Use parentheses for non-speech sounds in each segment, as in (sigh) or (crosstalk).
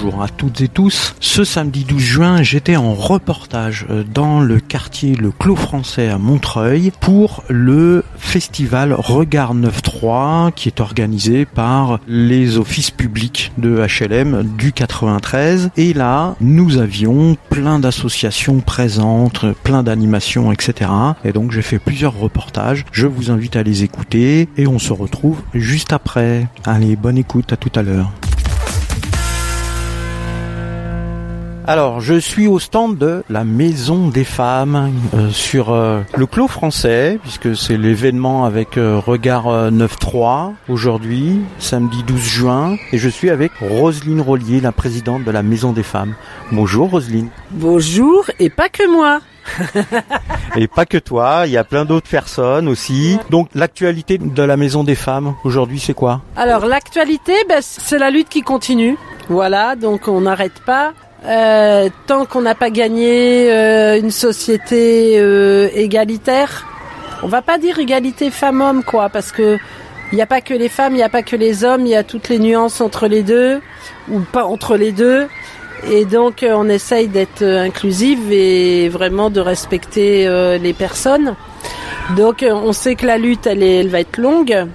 bonjour à toutes et tous. Ce samedi 12 juin, j'étais en reportage euh, dans le quartier Le Clos Français à Montreuil pour le festival Regard 9.3 qui est organisé par les offices publics de HLM du 93. Et là, nous avions plein d'associations présentes, plein d'animations, etc. Et donc j'ai fait plusieurs reportages. Je vous invite à les écouter et on se retrouve juste après. Allez, bonne écoute, à tout à l'heure. Alors, je suis au stand de la Maison des Femmes euh, sur euh, le Clos français, puisque c'est l'événement avec euh, Regard 9.3 aujourd'hui, samedi 12 juin, et je suis avec Roselyne Rollier, la présidente de la Maison des Femmes. Bonjour Roselyne. Bonjour, et pas que moi. et pas que toi, il y a plein d'autres personnes aussi. Donc l'actualité de la Maison des Femmes aujourd'hui, c'est quoi? Alors l'actualité, ben, c'est la lutte qui continue. Voilà, donc on n'arrête pas. Euh, tant qu'on n'a pas gagné euh, une société euh, égalitaire, on va pas dire égalité femmes-hommes quoi, parce que il n'y a pas que les femmes, il n'y a pas que les hommes, il y a toutes les nuances entre les deux ou pas entre les deux. Et donc on essaye d'être inclusive et vraiment de respecter les personnes. Donc on sait que la lutte elle, elle va être longue.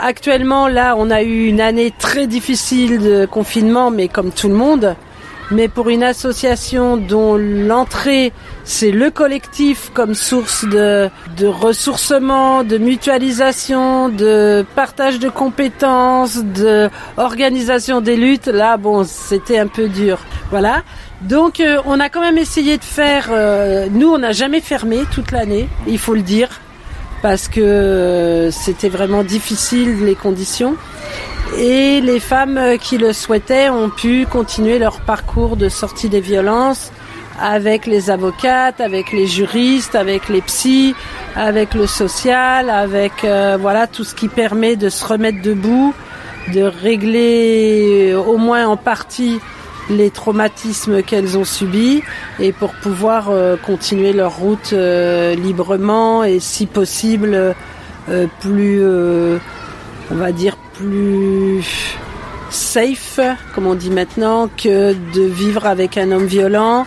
Actuellement là on a eu une année très difficile de confinement mais comme tout le monde mais pour une association dont l'entrée c'est le collectif comme source de, de ressourcement, de mutualisation, de partage de compétences, de des luttes, là bon c'était un peu dur. Voilà. Donc euh, on a quand même essayé de faire, euh, nous on n'a jamais fermé toute l'année, il faut le dire, parce que euh, c'était vraiment difficile les conditions et les femmes qui le souhaitaient ont pu continuer leur parcours de sortie des violences avec les avocates, avec les juristes, avec les psys, avec le social, avec euh, voilà tout ce qui permet de se remettre debout, de régler euh, au moins en partie les traumatismes qu'elles ont subis et pour pouvoir euh, continuer leur route librement et si possible plus on va dire plus safe, comme on dit maintenant, que de vivre avec un homme violent,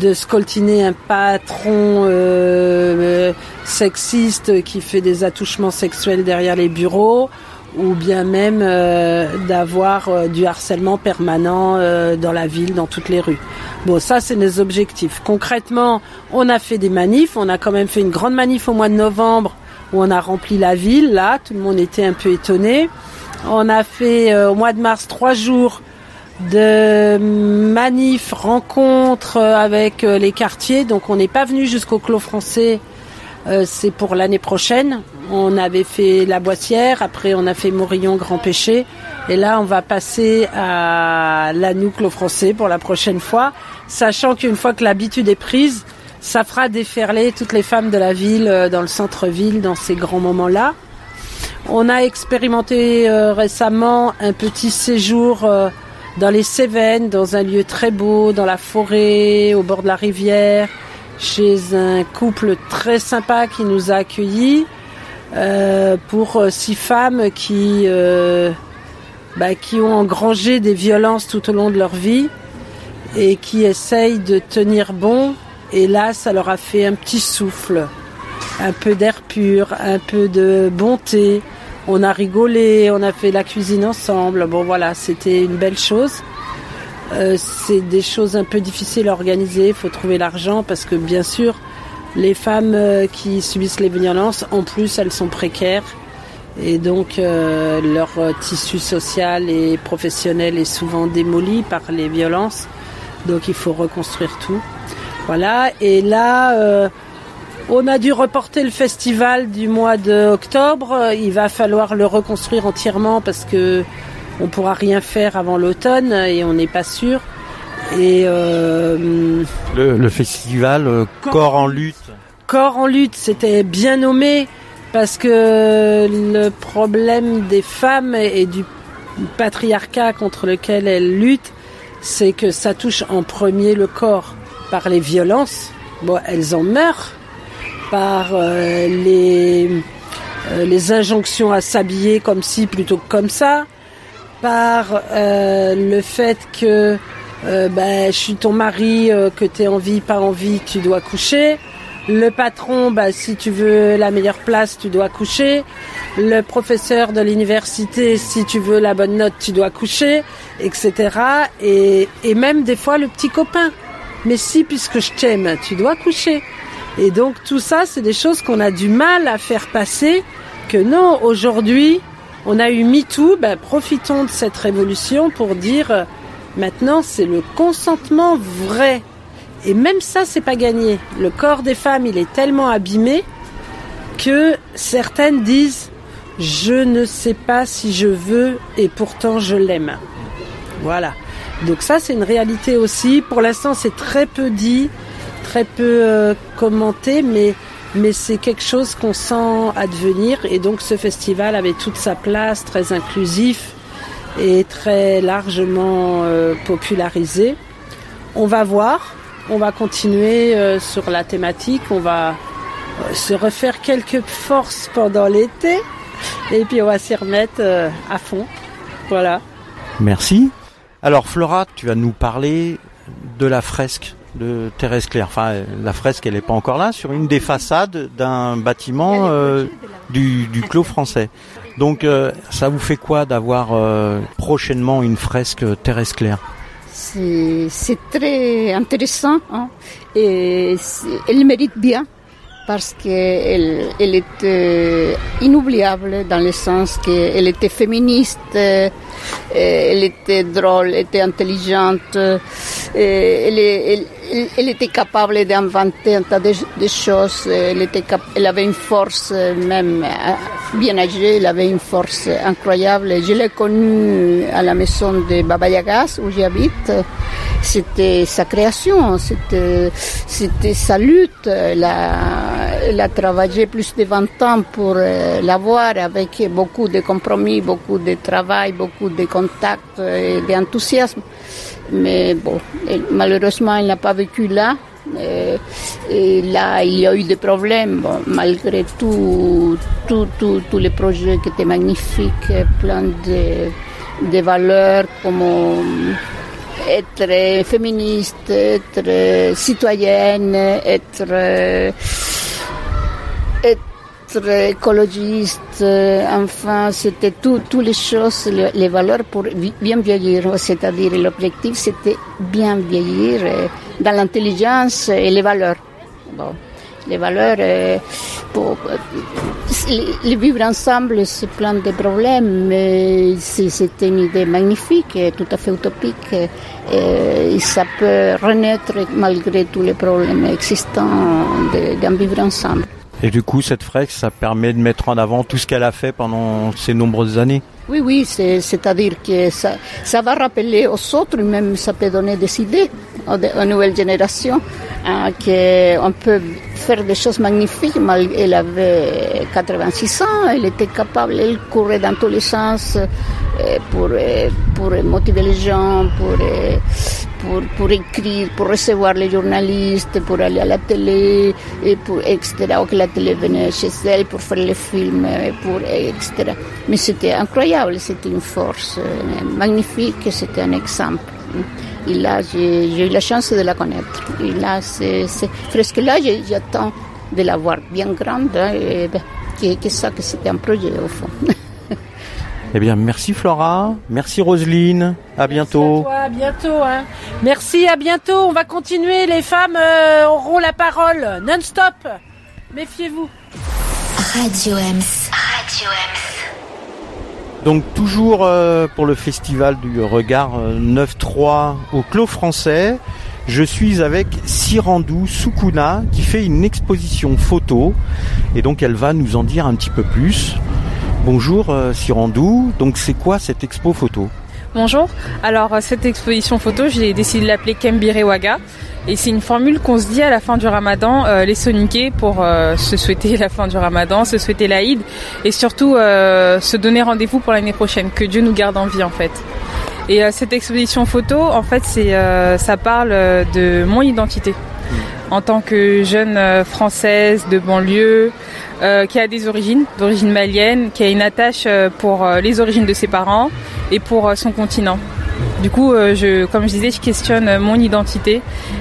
de scoltiner un patron euh, sexiste qui fait des attouchements sexuels derrière les bureaux, ou bien même euh, d'avoir euh, du harcèlement permanent dans la ville, dans toutes les rues. Bon, ça, c'est nos objectifs. Concrètement, on a fait des manifs, on a quand même fait une grande manif au mois de novembre où on a rempli la ville, là, tout le monde était un peu étonné. On a fait euh, au mois de mars trois jours de manifs, rencontres euh, avec euh, les quartiers. Donc on n'est pas venu jusqu'au Clos français. c'est pour l'année prochaine. On avait fait la Boissière, après on a fait Morillon, Grand Péché. Et là, on va passer à l'Anou Clos français pour la prochaine fois, sachant qu'une fois que l'habitude est prise, ça fera déferler toutes les femmes de la ville dans le centre-ville dans ces grands moments-là. On a expérimenté euh, récemment un petit séjour euh, dans les Cévennes, dans un lieu très beau, dans la forêt, au bord de la rivière, chez un couple très sympa qui nous a accueillis euh, pour six femmes qui, bah, qui ont engrangé des violences tout au long de leur vie et qui essayent de tenir bon. Et là, ça leur a fait un petit souffle, un peu d'air pur, un peu de bonté, on a rigolé, on a fait la cuisine ensemble. Bon voilà, c'était une belle chose. Euh, c'est des choses un peu difficiles à organiser, il faut trouver l'argent parce que bien sûr, les femmes euh, qui subissent les violences, en plus, elles sont précaires et donc euh, leur tissu social et professionnel est souvent démoli par les violences. Donc il faut reconstruire tout. Voilà, et là, on a dû reporter le festival du mois d'octobre. Il va falloir le reconstruire entièrement parce que on pourra rien faire avant l'automne et on n'est pas sûr. Et euh, le, festival euh, Corps en lutte. Corps en lutte, c'était bien nommé parce que le problème des femmes et du patriarcat contre lequel elles luttent, c'est que ça touche en premier le corps par les violences. Bon, elles en meurent, par euh, les, euh, les injonctions à s'habiller comme ci plutôt que comme ça, par le fait que ben, je suis ton mari, que tu es envie, pas envie, tu dois coucher. Le patron, bah, si tu veux la meilleure place, tu dois coucher. Le professeur de l'université, si tu veux la bonne note, tu dois coucher, etc. Et, et même des fois le petit copain. Mais si, puisque je t'aime, tu dois coucher. Et donc tout ça, c'est des choses qu'on a du mal à faire passer. Que non, aujourd'hui, on a eu MeToo, ben, profitons de cette révolution pour dire euh, maintenant c'est le consentement vrai et même ça, c'est pas gagné. Le corps des femmes, il est tellement abîmé que certaines disent je ne sais pas si je veux et pourtant je l'aime. Voilà. Donc ça, c'est une réalité aussi. Pour l'instant, c'est très peu dit, très peu euh, commenté, mais c'est quelque chose qu'on sent advenir. Et donc, ce festival avait toute sa place, très inclusif et très largement euh, popularisé. On va voir. On va continuer euh, sur la thématique. On va se refaire quelques forces pendant l'été. Et puis on va s'y remettre à fond. Voilà. Merci. Alors Flora, tu vas nous parler de la fresque de Thérèse Claire. Enfin, la fresque, elle n'est pas encore là, sur une des façades d'un bâtiment du, du, Clos français. Donc, ça vous fait quoi d'avoir prochainement une fresque Thérèse Claire? C'est très intéressant hein, et elle mérite bien parce qu'elle elle était inoubliable dans le sens qu'elle était féministe, euh, elle était drôle, elle était intelligente, euh, elle, était capable d'inventer un tas de, choses, elle, était elle avait une force même euh, bien âgée, elle avait une force incroyable. Je l'ai connue à la maison de Baba Yagas où j'habite. C'était sa création, c'était, sa lutte. Elle a, elle a travaillé plus de 20 ans pour euh, l'avoir avec beaucoup de compromis, beaucoup de travail, beaucoup de contacts et d'enthousiasme. Mais bon, malheureusement, elle n'a pas vécu là. Euh, et, là, il y a eu des problèmes, malgré tout, tous les projets qui étaient magnifiques, plein de, de valeurs comme être féministe, être citoyenne, être écologiste, euh, enfin, c'était toutes les choses, les, valeurs pour bien vieillir. C'est-à-dire, l'objectif, c'était bien vieillir euh, dans l'intelligence et les valeurs. Bon, les valeurs, euh, pour, les, vivre ensemble, c'est plein de problèmes, mais c'était une idée magnifique, tout à fait utopique, et, ça peut renaître malgré tous les problèmes existants d'en vivre ensemble. Et du coup, cette fresque, ça permet de mettre en avant tout ce qu'elle a fait pendant ces nombreuses années Oui, oui, c'est-à-dire que ça, va rappeler aux autres, même ça peut donner des idées aux, nouvelles générations, hein, qu'on peut faire des choses magnifiques. Elle avait 86 ans, elle était capable, elle courait dans tous les sens euh, pour, euh, pour motiver les gens, pour pour, écrire, pour recevoir les journalistes, pour aller à la télé, etc. Ou que la télé venait chez elle pour faire les films, pour, etc. Mais c'était incroyable, c'était une force euh, magnifique, c'était un exemple. Et là, j'ai eu la chance de la connaître. Et là, c'est presque là, j'attends de la voir bien grande, hein, et, ben, que ça, que c'était un projet au fond. (laughs) Eh bien, merci Flora, merci Roselyne, à bientôt. Merci à, bientôt. Hein. Merci, à bientôt. On va continuer. Les femmes euh, auront la parole non-stop. Méfiez-vous. Radio Ems. Radio Ems. Donc toujours euh, pour le festival du regard 9-3 euh, au Clos français, je suis avec Sirandou Sukuna qui fait une exposition photo et donc elle va nous en dire un petit peu plus. Bonjour euh, Sirandou, donc c'est quoi cette expo photo Bonjour, alors euh, cette exposition photo, j'ai décidé de l'appeler Kembirewaga. Et c'est une formule qu'on se dit à la fin du ramadan, euh, les soniquer pour se souhaiter (laughs) la fin du ramadan, se souhaiter l'Aïd et surtout se donner rendez-vous pour l'année prochaine, que Dieu nous garde en vie en fait. Et cette exposition photo, en fait, ça parle de mon identité en tant que jeune française de banlieue, euh, qui a des origines, d'origine malienne, qui a une attache euh, pour euh, les origines de ses parents et pour son continent. Du coup, je, comme je disais, je questionne mon identité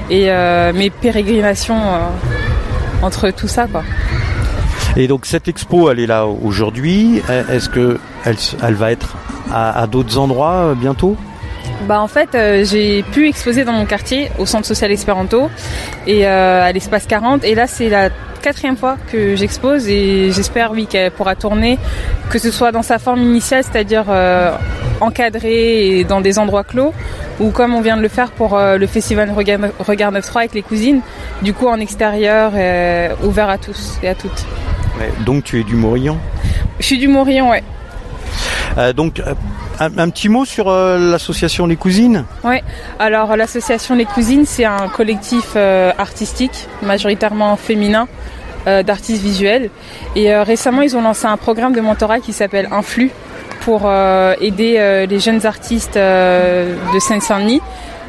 et mes pérégrinations entre tout ça. Quoi. Et donc cette expo, elle est là aujourd'hui. Est-ce que elle, elle va être à, d'autres endroits bientôt? Bah en fait j'ai pu exposer dans mon quartier au centre social Espéranto et à l'espace 40 et là c'est la quatrième fois que j'expose et j'espère oui qu'elle pourra tourner, que ce soit dans sa forme initiale, c'est-à-dire euh, encadrée et dans des endroits clos, ou comme on vient de le faire pour euh, le festival Regard, Regard 9.3 avec les cousines, du coup en extérieur, euh, ouvert à tous et à toutes. donc tu es du Morillon? Je suis du Morillon, ouais. Donc un, petit mot sur l'association Les Cousines? Oui, alors l'association Les Cousines, c'est un collectif artistique, majoritairement féminin, euh, d'artistes visuels. Et euh, récemment, ils ont lancé un programme de mentorat qui s'appelle Influx pour euh, aider les jeunes artistes de Seine-Saint-Denis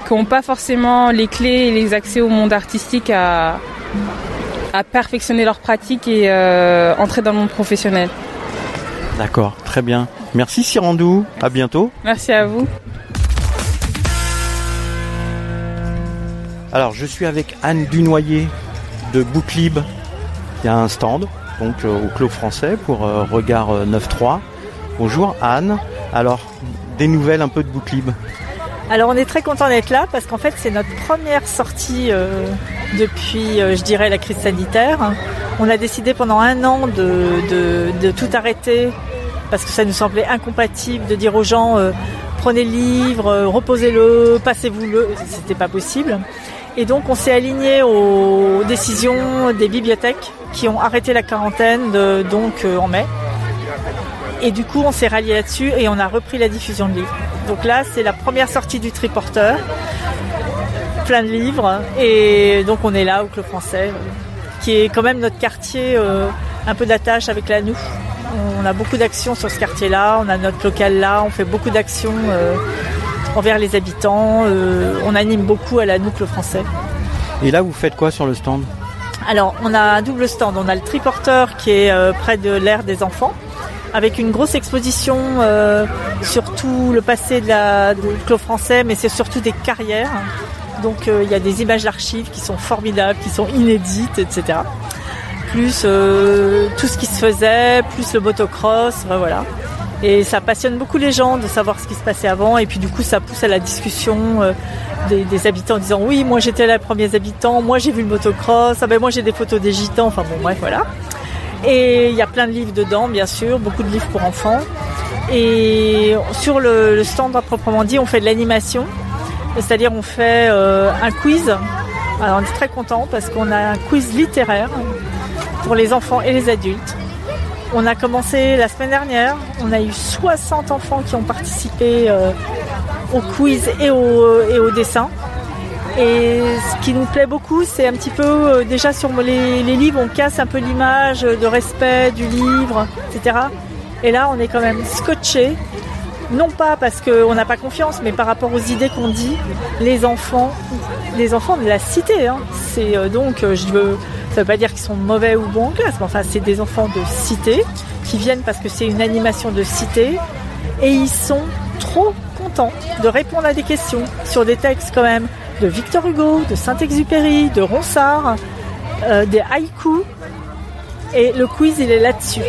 qui n'ont pas forcément les clés et les accès au monde artistique à, à perfectionner leur pratique et entrer dans le monde professionnel. D'accord, très bien. Merci Sirandou, à bientôt. Merci à vous. Alors je suis avec Anne Dunoyer de Bouclib il y a un stand donc euh, au Clos Français pour euh, Regard 9.3. Euh, Bonjour Anne. Alors, des nouvelles un peu de Bouclib? Alors on est très content d'être là parce qu'en fait c'est notre première sortie depuis, je dirais, la crise sanitaire. On a décidé pendant un an de, tout arrêter parce que ça nous semblait incompatible de dire aux gens prenez le livre, reposez-le, passez-vous-le. C'était pas possible. Et donc on s'est aligné aux décisions des bibliothèques qui ont arrêté la quarantaine donc euh, en mai. Et du coup on s'est rallié là-dessus et on a repris la diffusion de livres. Donc là c'est la première sortie du triporteur, plein de livres. Et donc on est là au Club Français, qui est quand même notre quartier euh, un peu d'attache avec la nous. On a beaucoup d'actions sur ce quartier-là, on a notre local là, on fait beaucoup d'actions. Euh, envers les habitants. Euh, on anime beaucoup à la Noucle le français. Et là, vous faites quoi sur le stand? Alors, on a un double stand. On a le triporteur qui est près de l'ère des enfants, avec une grosse exposition euh, sur tout le passé de la, du Clos français, mais c'est surtout des carrières. Donc, il y a des images d'archives qui sont formidables, qui sont inédites, etc. Plus tout ce qui se faisait, plus le motocross, voilà. Et ça passionne beaucoup les gens de savoir ce qui se passait avant. Et puis du coup, ça pousse à la discussion euh, des, habitants en disant oui, moi j'étais les premiers habitants, moi j'ai vu le motocross, ah ben moi j'ai des photos des gitans. Enfin bon, bref, voilà. Et il y a plein de livres dedans, bien sûr, beaucoup de livres pour enfants. Et sur le, stand à proprement dit, on fait de l'animation, c'est-à-dire on fait euh, un quiz. Alors on est très content parce qu'on a un quiz littéraire pour les enfants et les adultes. On a commencé la semaine dernière. On a eu 60 enfants qui ont participé euh, au quiz et au, dessin. Et ce qui nous plaît beaucoup, c'est un petit peu euh, déjà sur les, livres, on casse un peu l'image de respect du livre, etc. Et là, on est quand même scotché. Non pas parce qu'on n'a pas confiance, mais par rapport aux idées qu'on dit, les enfants, les enfants de la cité. Hein. C'est euh, donc, je veux, ça veut pas dire qu'ils sont mauvais ou bons en classe, mais enfin, c'est des enfants de cité qui viennent parce que c'est une animation de cité et ils sont trop contents de répondre à des questions sur des textes quand même de Victor Hugo, de Saint-Exupéry, de Ronsard, euh, des haïkus. Et le quiz, il est là-dessus.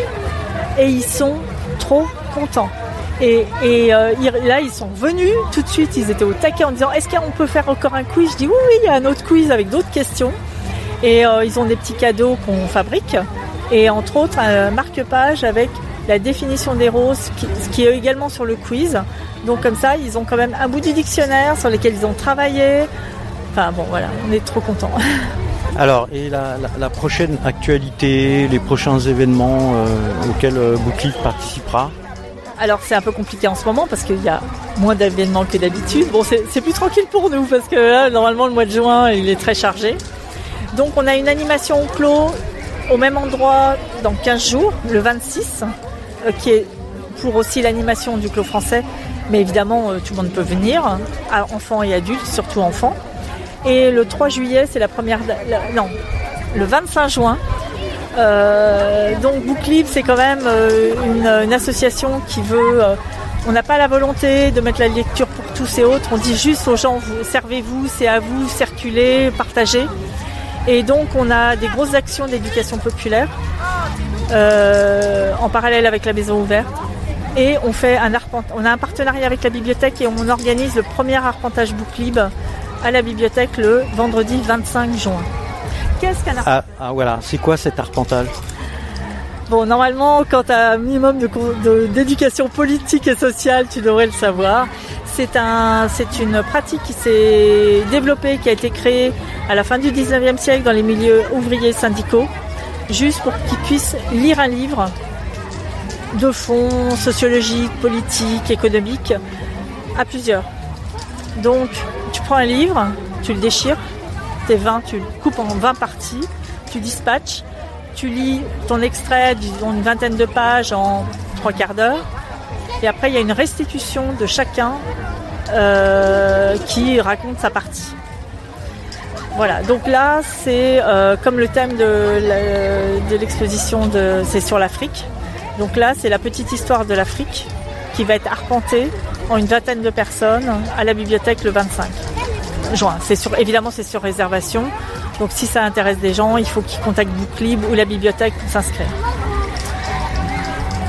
Et ils sont trop contents. Et, euh, là, ils sont venus tout de suite, ils étaient au taquet en disant est-ce qu'on peut faire encore un quiz? Je dis oui, oui, il y a un autre quiz avec d'autres questions. Et euh, ils ont des petits cadeaux qu'on fabrique. Et entre autres, un marque-page avec la définition des roses, qui, qui est également sur le quiz. Donc comme ça, ils ont quand même un bout du dictionnaire sur lequel ils ont travaillé. Enfin bon, voilà, on est trop contents. (laughs) Alors, et la, prochaine actualité, les prochains événements euh, auxquels euh, participera? Alors c'est un peu compliqué en ce moment parce qu'il y a moins d'événements que d'habitude. Bon c'est plus tranquille pour nous parce que là normalement le mois de juin il est très chargé. Donc on a une animation au clos au même endroit dans 15 jours, le 26, euh, qui est pour aussi l'animation du clos français. Mais évidemment, euh, tout le monde peut venir, enfants et adultes, surtout enfants. Et le 3 juillet, c'est la première. non, le 25 juin. Euh, donc Book c'est quand même une, association qui veut On n'a pas la volonté de mettre la lecture pour tous et autres. On dit juste aux gens, servez-vous, c'est à vous, circulez, partagez. Et donc on a des grosses actions d'éducation populaire euh, en parallèle avec la maison ouverte. Et on fait un on a un partenariat avec la bibliothèque et on organise le premier arpentage book à la bibliothèque le vendredi 25 juin. Qu'est-ce qu'un arpentage ah, ah, voilà, c'est quoi cet arpentage Bon, normalement, quand tu as un minimum d'éducation politique et sociale, tu devrais le savoir. C'est un, c'est une pratique qui s'est développée, qui a été créée à la fin du 19e siècle dans les milieux ouvriers syndicaux, juste pour qu'ils puissent lire un livre de fond sociologique, politique, économique, à plusieurs. Donc, tu prends un livre, tu le déchires, tes 20, tu coupes en 20 parties, tu dispatches, tu lis ton extrait d'une vingtaine de pages en trois quarts d'heure, et après il y a une restitution de chacun euh, qui raconte sa partie. Voilà, donc là c'est euh, comme le thème de l'exposition de, c'est sur l'Afrique. Donc là c'est la petite histoire de l'Afrique qui va être arpentée en une vingtaine de personnes à la bibliothèque le 25 juin. Évidemment c'est sur réservation. Donc si ça intéresse des gens, il faut qu'ils contactent Booklib ou la bibliothèque pour s'inscrire.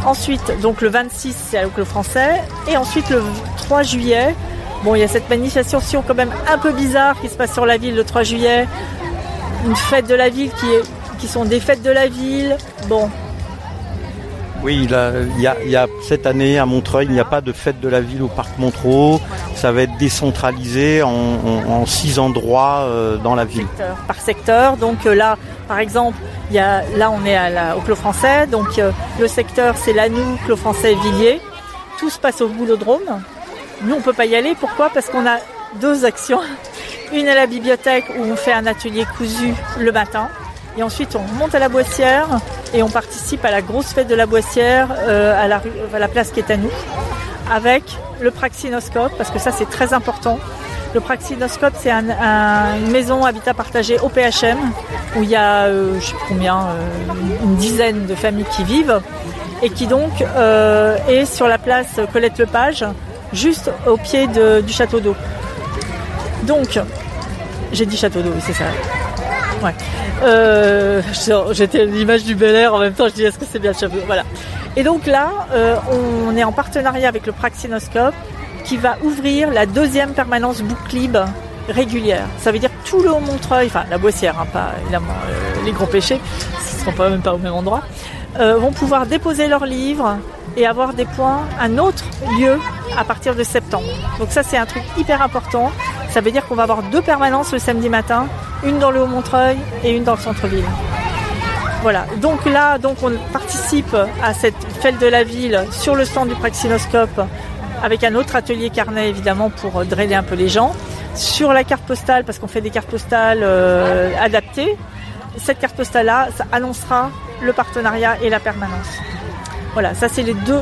Ensuite, donc le 26, c'est à le français. Et ensuite, le 3 juillet, bon, il y a cette manifestation quand même un peu bizarre qui se passe sur la ville le 3 juillet. Une fête de la ville qui, est, qui sont des fêtes de la ville. Bon, oui, il, y a, cette année à Montreuil, il n'y a pas de fête de la ville au parc Montreux. Ça va être décentralisé en, six endroits euh, dans la ville. par secteur. Donc euh, là, par exemple, y a, là on est au Clos Français. Donc euh, le secteur c'est Lanou, Clos Français, Villiers. Tout se passe au Boulodrome. Nous on peut pas y aller. Pourquoi? Parce qu'on a deux actions. (laughs) Une à la bibliothèque où on fait un atelier cousu le matin et ensuite, on monte à la Boissière et on participe à la grosse fête de la Boissière euh, à, la à la place qui est à nous, avec le praxinoscope, parce que ça c'est très important. Le praxinoscope, c'est une maison habitat partagé au PHM, où il y a, euh, je sais combien, euh, une dizaine de familles qui vivent, et qui donc est sur la place Colette-Lepage, juste au pied du château d'eau. Donc, j'ai dit château d'eau, oui, c'est ça. Ouais. Euh, J'étais l'image du Bel Air en même temps, je dis est-ce que c'est bien le château Voilà. Et donc là, euh, on est en partenariat avec le Praxinoscope qui va ouvrir la deuxième permanence Booklib régulière. Ça veut dire tout le Haut-Montreuil, enfin la Boissière, hein, pas évidemment euh, les gros péchés, ce ne seront pas même pas au même endroit, vont pouvoir déposer leurs livres et avoir des points, un autre lieu à partir de septembre. Donc ça c'est un truc hyper important. Ça veut dire qu'on va avoir deux permanences le samedi matin, une dans le Haut-Montreuil et une dans le centre-ville. Voilà, donc là, donc on participe à cette fête de la ville sur le stand du Praxinoscope avec un autre atelier carnet évidemment pour drainer un peu les gens. Sur la carte postale, parce qu'on fait des cartes postales euh, adaptées, cette carte postale-là, ça annoncera le partenariat et la permanence. Voilà, ça c'est les deux,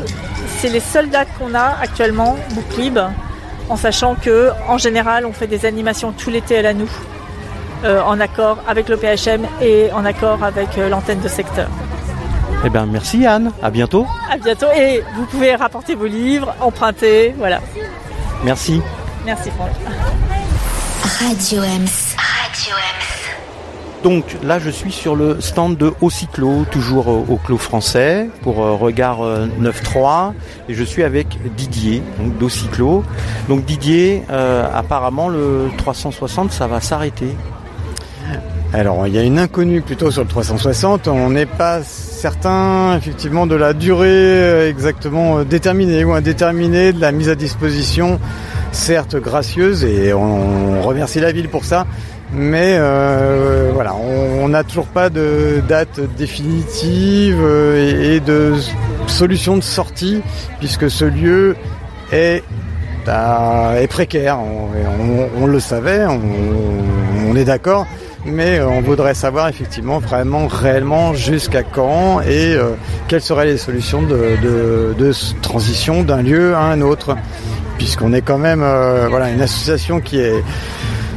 c'est les seules dates qu'on a actuellement, Booklib, en sachant que en général on fait des animations tout l'été à la nous, euh, en accord avec le PHM et en accord avec euh, l'antenne de secteur. Eh bien merci Anne, à bientôt. À bientôt et vous pouvez rapporter vos livres, emprunter, voilà. Merci. Merci Franck. Radio Ems. Radio donc là, je suis sur le stand de Ocyclo, toujours au Clos français, pour euh, Regard 9.3. Et je suis avec Didier, donc d'Ocyclo. Donc Didier, euh, apparemment, le 360, ça va s'arrêter. Alors, il y a une inconnue plutôt sur le 360. On n'est pas certain, effectivement, de la durée euh, exactement déterminée ou indéterminée de la mise à disposition, certes gracieuse, et on remercie la ville pour ça, mais euh, voilà, on n'a toujours pas de date définitive euh, et, de solution de sortie puisque ce lieu est, est précaire. On, le savait, on, est d'accord, mais on voudrait savoir effectivement vraiment réellement jusqu'à quand et euh, quelles seraient les solutions de, de transition d'un lieu à un autre puisqu'on est quand même voilà une association qui est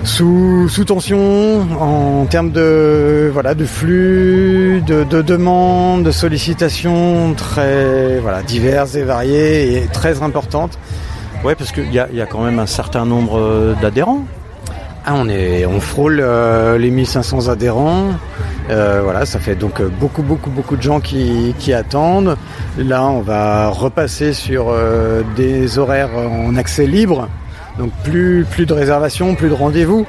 sous, sous tension en termes de voilà de flux, de, de demandes, de sollicitations très voilà diverses et variées et très importantes. Ouais, parce qu'il y a, y a quand même un certain nombre euh, d'adhérents. Ah, on est on frôle euh, les 1500 adhérents. Euh, voilà, ça fait donc beaucoup beaucoup beaucoup de gens qui, qui attendent. Là, on va repasser sur euh, des horaires en accès libre. Donc plus plus de réservations, plus de rendez-vous.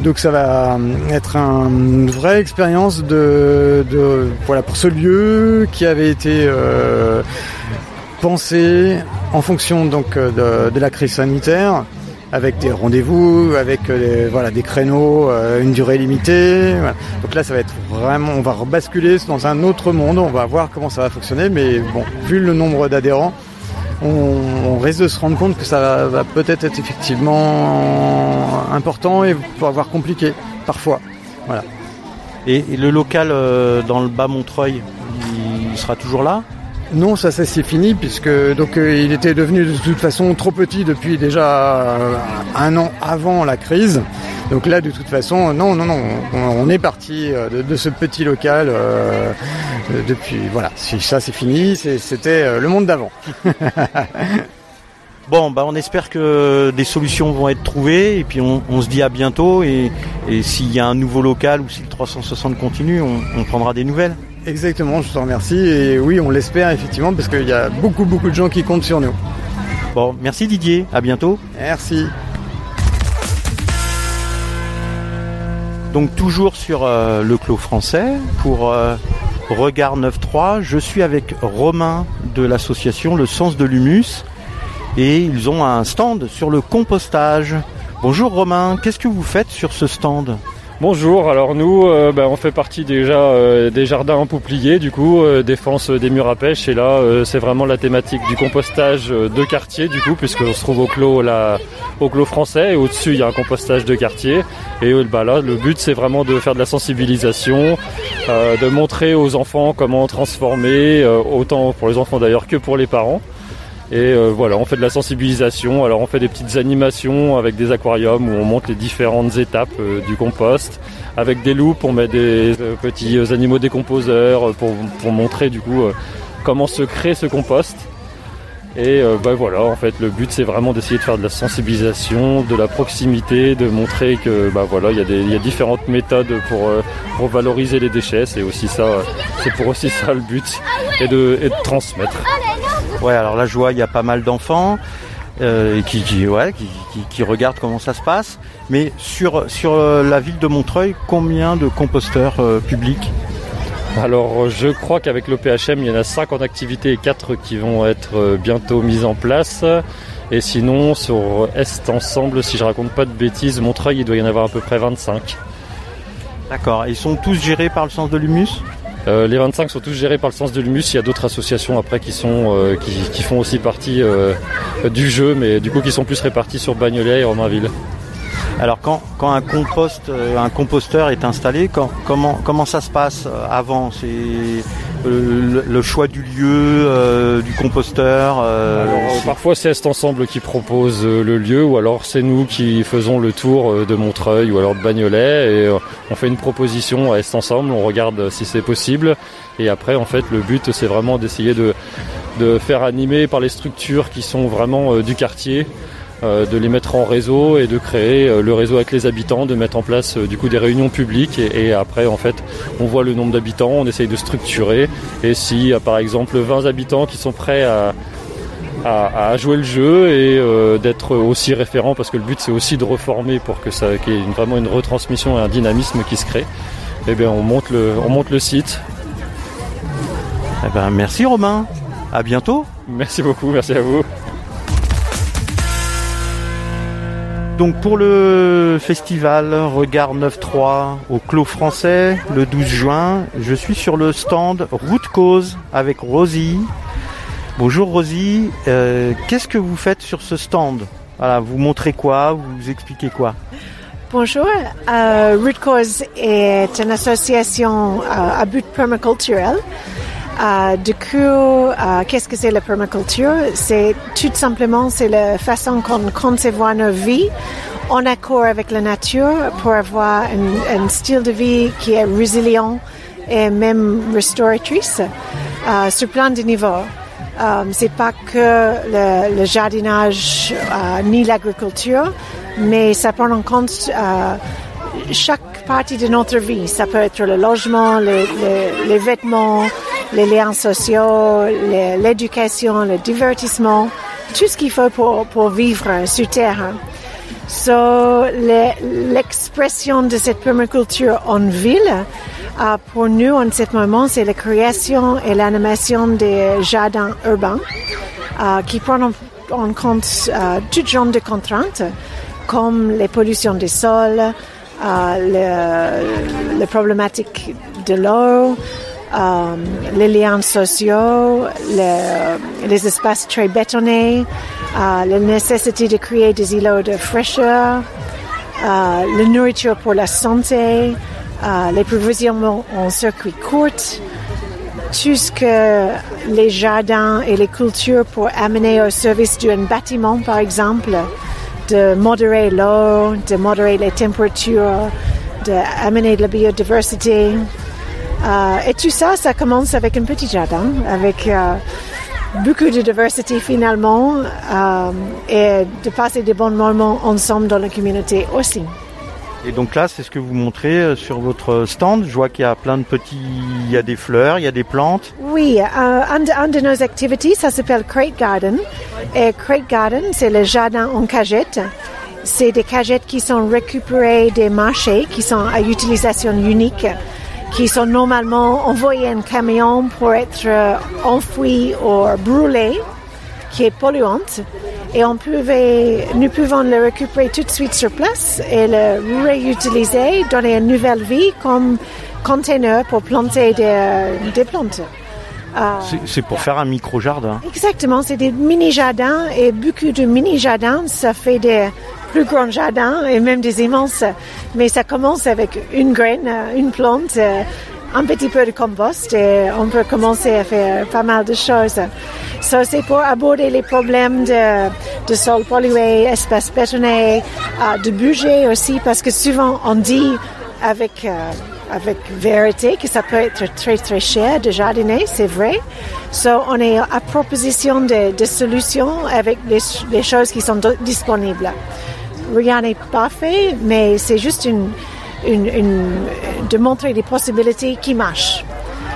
Donc ça va être un- une vraie expérience de, voilà pour ce lieu qui avait été euh, pensé en fonction donc euh, de, la crise sanitaire avec des rendez-vous, avec euh, des, créneaux, euh, une durée limitée. Donc là, ça va être vraiment, on va rebasculer dans un autre monde. On va voir comment ça va fonctionner, mais bon, vu le nombre d'adhérents, on, on risque de se rendre compte que ça va, peut-être être effectivement important et avoir compliqué parfois. Voilà. Et, et le local euh, dans le bas Montreuil, il sera toujours là? Non, ça, ça c'est fini puisque donc euh, il était devenu de toute façon trop petit depuis déjà euh, un an avant la crise. Donc là, de toute façon, non, non, non, on, on est parti de, de ce petit local euh, depuis. Voilà, si ça c'est fini. C'était euh, le monde d'avant. (laughs) Bon, bah on espère que des solutions vont être trouvées et puis on, on se dit à bientôt et, et s'il y a un nouveau local ou si le 360 continue, on, on prendra des nouvelles. Exactement, je te remercie et oui, on l'espère effectivement parce qu'il y a beaucoup, beaucoup de gens qui comptent sur nous. Bon, merci Didier, à bientôt. Merci. Donc toujours sur euh, le clos français pour euh, Regard 9.3, je suis avec Romain de l'association Le Sens de l'Humus et ils ont un stand sur le compostage. Bonjour Romain, qu'est-ce que vous faites sur ce stand? Bonjour, alors nous, euh, ben, on fait partie déjà euh, des jardins en du coup, euh, défense des murs à pêche, et là, c'est vraiment la thématique du compostage de quartier, du coup, puisqu'on se trouve au clos, au clos français, et au-dessus, il y a un compostage de quartier, et bah, là, le but, c'est vraiment de faire de la sensibilisation, de montrer aux enfants comment transformer, autant pour les enfants d'ailleurs que pour les parents. Et euh, voilà, on fait de la sensibilisation. Alors on fait des petites animations avec des aquariums où on montre les différentes étapes euh, du compost. Avec des loupes, on met des euh, petits animaux décomposeurs pour, montrer du coup comment se crée ce compost. Et bah voilà, en fait, le but c'est vraiment d'essayer de faire de la sensibilisation, de la proximité, de montrer que bah voilà, il y a différentes méthodes pour valoriser les déchets. C'est aussi ça, c'est pour aussi ça le but et de transmettre. Ouais, alors là je vois, il y a pas mal d'enfants euh, qui, qui, ouais, qui, qui- qui regardent comment ça se passe. Mais sur, sur euh, la ville de Montreuil, combien de composteurs euh, publics? Alors, je crois qu'avec l'OPHM, il y en a 5 en activité et 4 qui vont être bientôt mises en place. Et sinon, sur Est Ensemble, si je raconte pas de bêtises, Montreuil, il doit y en avoir à peu près 25. D'accord, ils sont tous gérés par le sens de l'humus? Euh, les 25 sont tous gérés par le sens de l'humus. Il y a d'autres associations après qui euh, font aussi partie euh, du jeu, mais du coup qui sont plus répartis sur Bagnolet et Romainville. Alors quand, quand un compost, euh, un composteur est installé, quand- comment, comment ça se passe euh, avant? C'est euh, le, le choix du lieu, euh, du composteur euh, Alors, parfois c'est Est Ensemble qui propose le lieu ou alors c'est nous qui faisons le tour de Montreuil ou alors de Bagnolet et on fait une proposition à Est Ensemble, on regarde si c'est possible et après en fait le but c'est vraiment d'essayer de, de faire animer par les structures qui sont vraiment du quartier de les mettre en réseau et de créer euh, le réseau avec les habitants, de mettre en place euh, du coup des réunions publiques et, et après en fait on voit le nombre d'habitants, on essaye de structurer et si euh, par exemple 20 habitants qui sont prêts à, à, à jouer le jeu et euh, d'être aussi référent parce que le but c'est aussi de reformer pour que ça qu'il y ait une- vraiment une retransmission et un dynamisme qui se crée. Eh bien on monte le on monte le site. Eh ben, merci Romain, à bientôt. Merci beaucoup, merci à vous. Donc pour le festival Regard 9.3 au Clos Français le 12 juin, je suis sur le stand Route Cause avec Rosie. Bonjour Rosie, Euh, qu'est-ce que vous faites sur ce stand? Voilà, vous montrez quoi? Vous expliquez quoi? Bonjour, euh, Root Cause est une association euh, à but permaculturel. Euh, du coup, euh, qu'est-ce que c'est la permaculture? C'est tout simplement c'est la façon qu'on concevoir nos vies en accord avec la nature pour avoir un, style de vie qui est résilient et même restauratrice euh, sur plein de niveaux. Euh, c'est pas que le, jardinage ni l'agriculture, mais ça prend en compte chaque partie de notre vie. Ça peut être le logement, les vêtements, les liens sociaux, l'éducation, le divertissement, tout ce qu'il faut pour, pour vivre sur Terre. So, le- l'expression de cette permaculture en ville, euh, pour nous en ce moment, c'est la création et l'animation des jardins urbains euh, qui prennent en, compte euh, tout genre de contraintes, comme les pollutions des sols, euh, le- les problématiques de l'eau, euh, les liens sociaux, le- les espaces très bétonnés, euh, la nécessité de créer des îlots de fraîcheur, euh, la nourriture pour la santé, les provisions en circuit court, tout ce que les jardins et les cultures pour amener au service d'un bâtiment, par exemple, de modérer l'eau, de modérer les températures, d'amener de la biodiversité. Euh, et tout ça, ça commence avec un petit jardin, avec euh, beaucoup de diversité finalement, euh, et de passer de bons moments ensemble dans la communauté aussi. Et donc là, c'est ce que vous montrez sur votre stand. Je vois qu'il y a plein de petits, il y a des fleurs, il y a des plantes. Oui, euh, un, de, un de nos activités, ça s'appelle Crate Garden. Et Crate Garden, c'est le jardin en cagette. C'est des cagettes qui sont récupérées des marchés, qui sont à utilisation unique, qui sont normalement envoyées en camion pour être euh, enfouies ou brûlées, qui est polluante. Et on pouvait, nous pouvons le récupérer tout de suite sur place et le réutiliser, donner une nouvelle vie comme container pour planter des, des plantes. Euh, C'est- C'est pour faire un micro-jardin. Exactement, c'est des mini-jardins et beaucoup de mini-jardins, ça fait des plus grands jardins et même des immenses. Mais ça commence avec une graine, euh, une plante, euh, un petit peu de compost et on peut commencer à faire pas mal de choses. Ça, c'est pour aborder les problèmes de, sol pollué, espaces bétonnés, euh, de budget aussi, parce que souvent on dit avec, avec vérité que ça peut être très très cher de jardiner, c'est vrai. So, on est à proposition de, de solutions avec les, choses qui sont disponibles. Rien n'est parfait, mais c'est juste une, une, une- de montrer des possibilités qui marchent.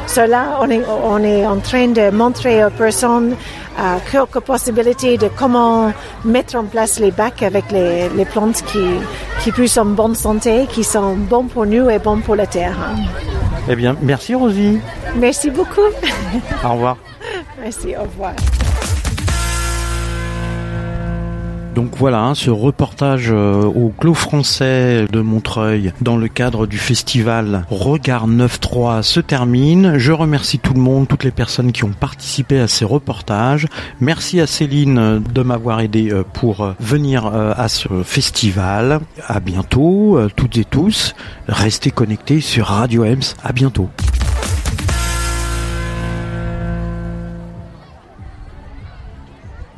Cela, on est, on est en train de montrer aux personnes euh, quelques possibilités de comment mettre en place les bacs avec les, les plantes qui, qui plus en bonne santé, qui sont bons pour nous et bons pour la terre. Eh bien, merci Rosie. Merci beaucoup. Au revoir. (laughs) Merci, au revoir. Donc voilà, hein, ce reportage euh, au Clos français de Montreuil dans le cadre du festival Regard 9.3 se termine. Je remercie tout le monde, toutes les personnes qui ont participé à ces reportages. Merci à Céline euh, de m'avoir aidé euh, pour venir à ce festival. À bientôt, toutes et tous. Restez connectés sur Radio Ems. À bientôt.